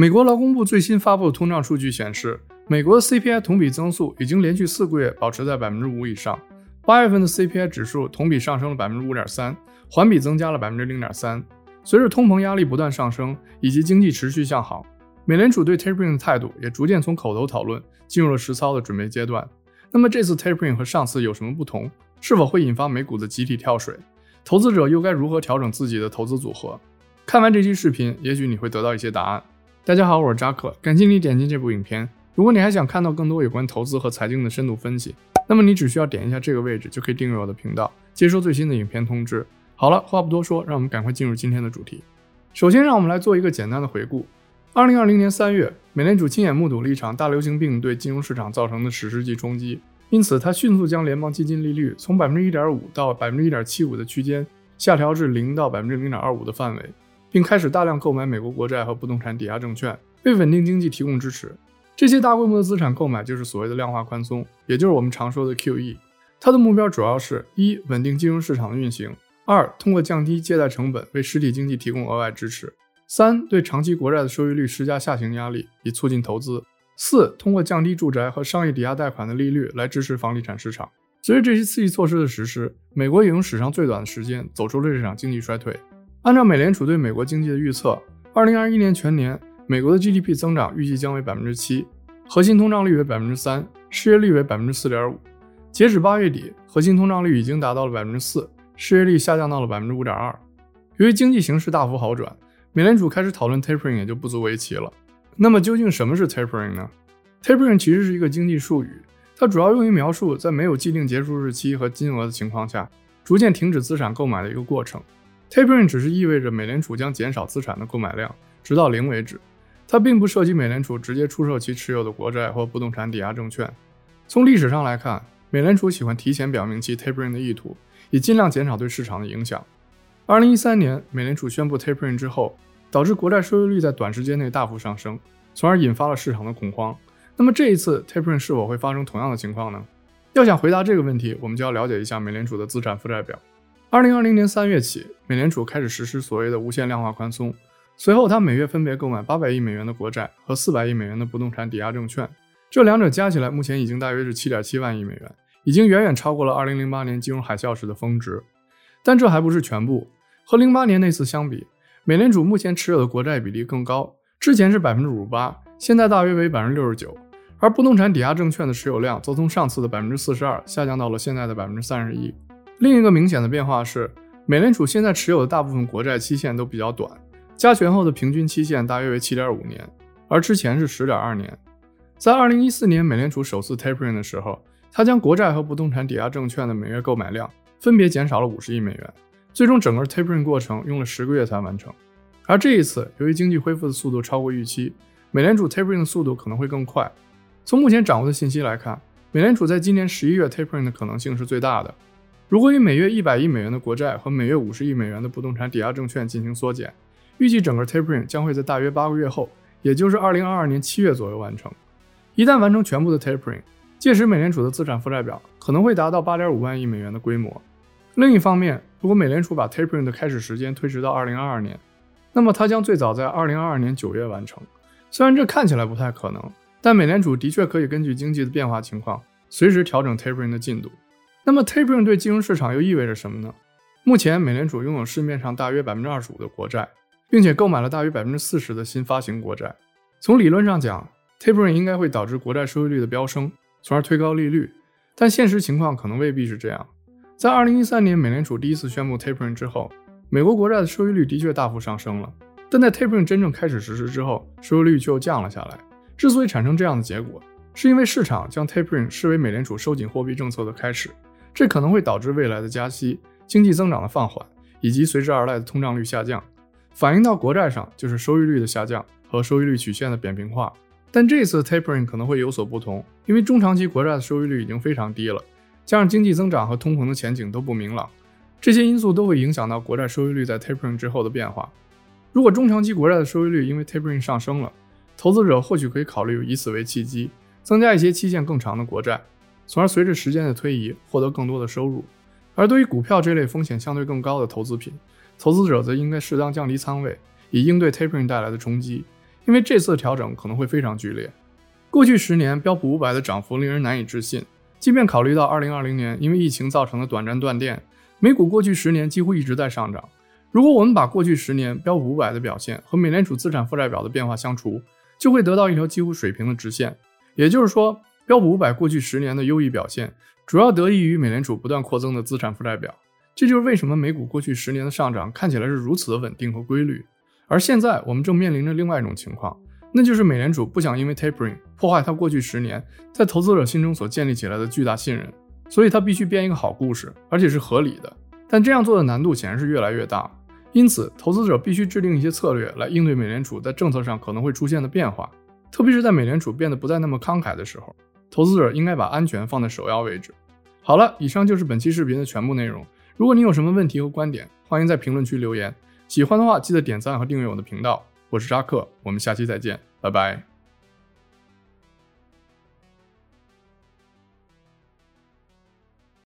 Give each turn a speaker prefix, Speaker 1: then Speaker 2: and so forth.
Speaker 1: 美国劳工部最新发布的通胀数据显示，美国的 CPI 同比增速已经连续四个月保持在百分之五以上。八月份的 CPI 指数同比上升了百分之五点三，环比增加了百分之零点三。随着通膨压力不断上升，以及经济持续向好，美联储对 tapering 的态度也逐渐从口头讨论进入了实操的准备阶段。那么这次 tapering 和上次有什么不同？是否会引发美股的集体跳水？投资者又该如何调整自己的投资组合？看完这期视频，也许你会得到一些答案。大家好，我是扎克，感谢你点进这部影片。如果你还想看到更多有关投资和财经的深度分析，那么你只需要点一下这个位置，就可以订阅我的频道，接收最新的影片通知。好了，话不多说，让我们赶快进入今天的主题。首先，让我们来做一个简单的回顾。二零二零年三月，美联储亲眼目睹了一场大流行病对金融市场造成的史诗级冲击，因此它迅速将联邦基金利率从百分之一点五到百分之一点七五的区间下调至零到百分之零点二五的范围。并开始大量购买美国国债和不动产抵押证券，为稳定经济提供支持。这些大规模的资产购买就是所谓的量化宽松，也就是我们常说的 QE。它的目标主要是：一、稳定金融市场的运行；二、通过降低借贷成本为实体经济提供额外支持；三、对长期国债的收益率施加下行压力，以促进投资；四、通过降低住宅和商业抵押贷款的利率来支持房地产市场。随着这些刺激措施的实施，美国也用史上最短的时间走出了这场经济衰退。按照美联储对美国经济的预测，二零二一年全年美国的 GDP 增长预计将为百分之七，核心通胀率为百分之三，失业率为百分之四点五。截止八月底，核心通胀率已经达到了百分之四，失业率下降到了百分之五点二。由于经济形势大幅好转，美联储开始讨论 tapering 也就不足为奇了。那么究竟什么是 tapering 呢？tapering 其实是一个经济术语，它主要用于描述在没有既定结束日期和金额的情况下，逐渐停止资产购买的一个过程。Tapering 只是意味着美联储将减少资产的购买量，直到零为止。它并不涉及美联储直接出售其持有的国债或不动产抵押证券。从历史上来看，美联储喜欢提前表明其 Tapering 的意图，以尽量减少对市场的影响。2013年，美联储宣布 Tapering 之后，导致国债收益率在短时间内大幅上升，从而引发了市场的恐慌。那么这一次 Tapering 是否会发生同样的情况呢？要想回答这个问题，我们就要了解一下美联储的资产负债表。二零二零年三月起，美联储开始实施所谓的无限量化宽松。随后，它每月分别购买八百亿美元的国债和四百亿美元的不动产抵押证券，这两者加起来目前已经大约是七点七万亿美元，已经远远超过了二零零八年金融海啸时的峰值。但这还不是全部。和零八年那次相比，美联储目前持有的国债比例更高，之前是百分之五十八，现在大约为百分之六十九。而不动产抵押证券的持有量则从上次的百分之四十二下降到了现在的百分之三十一。另一个明显的变化是，美联储现在持有的大部分国债期限都比较短，加权后的平均期限大约为七点五年，而之前是十点二年。在二零一四年美联储首次 tapering 的时候，它将国债和不动产抵押证券的每月购买量分别减少了五十亿美元，最终整个 tapering 过程用了十个月才完成。而这一次，由于经济恢复的速度超过预期，美联储 tapering 的速度可能会更快。从目前掌握的信息来看，美联储在今年十一月 tapering 的可能性是最大的。如果以每月一百亿美元的国债和每月五十亿美元的不动产抵押证券进行缩减，预计整个 tapering 将会在大约八个月后，也就是二零二二年七月左右完成。一旦完成全部的 tapering，届时美联储的资产负债表可能会达到八点五万亿美元的规模。另一方面，如果美联储把 tapering 的开始时间推迟到二零二二年，那么它将最早在二零二二年九月完成。虽然这看起来不太可能，但美联储的确可以根据经济的变化情况，随时调整 tapering 的进度。那么 tapering 对金融市场又意味着什么呢？目前美联储拥有市面上大约百分之二十五的国债，并且购买了大约百分之四十的新发行国债。从理论上讲，tapering 应该会导致国债收益率的飙升，从而推高利率。但现实情况可能未必是这样。在二零一三年美联储第一次宣布 tapering 之后，美国国债的收益率的确大幅上升了。但在 tapering 真正开始实施之后，收益率却又降了下来。之所以产生这样的结果，是因为市场将 tapering 视为美联储收紧货币政策的开始。这可能会导致未来的加息、经济增长的放缓，以及随之而来的通胀率下降。反映到国债上，就是收益率的下降和收益率曲线的扁平化。但这次 tapering 可能会有所不同，因为中长期国债的收益率已经非常低了，加上经济增长和通膨的前景都不明朗，这些因素都会影响到国债收益率在 tapering 之后的变化。如果中长期国债的收益率因为 tapering 上升了，投资者或许可以考虑以此为契机，增加一些期限更长的国债。从而随着时间的推移获得更多的收入，而对于股票这类风险相对更高的投资品，投资者则应该适当降低仓位，以应对 tapering 带来的冲击，因为这次调整可能会非常剧烈。过去十年标普五百的涨幅令人难以置信，即便考虑到2020年因为疫情造成的短暂断电，美股过去十年几乎一直在上涨。如果我们把过去十年标普五百的表现和美联储资产负债表的变化相除，就会得到一条几乎水平的直线。也就是说，标普五百过去十年的优异表现，主要得益于美联储不断扩增的资产负债表。这就是为什么美股过去十年的上涨看起来是如此的稳定和规律。而现在我们正面临着另外一种情况。那就是美联储不想因为 tapering 破坏它过去十年在投资者心中所建立起来的巨大信任，所以它必须编一个好故事，而且是合理的。但这样做的难度显然是越来越大，因此投资者必须制定一些策略来应对美联储在政策上可能会出现的变化，特别是在美联储变得不再那么慷慨的时候，投资者应该把安全放在首要位置。好了，以上就是本期视频的全部内容。如果你有什么问题和观点，欢迎在评论区留言。喜欢的话，记得点赞和订阅我的频道。我是扎克，我们下期再见，拜拜。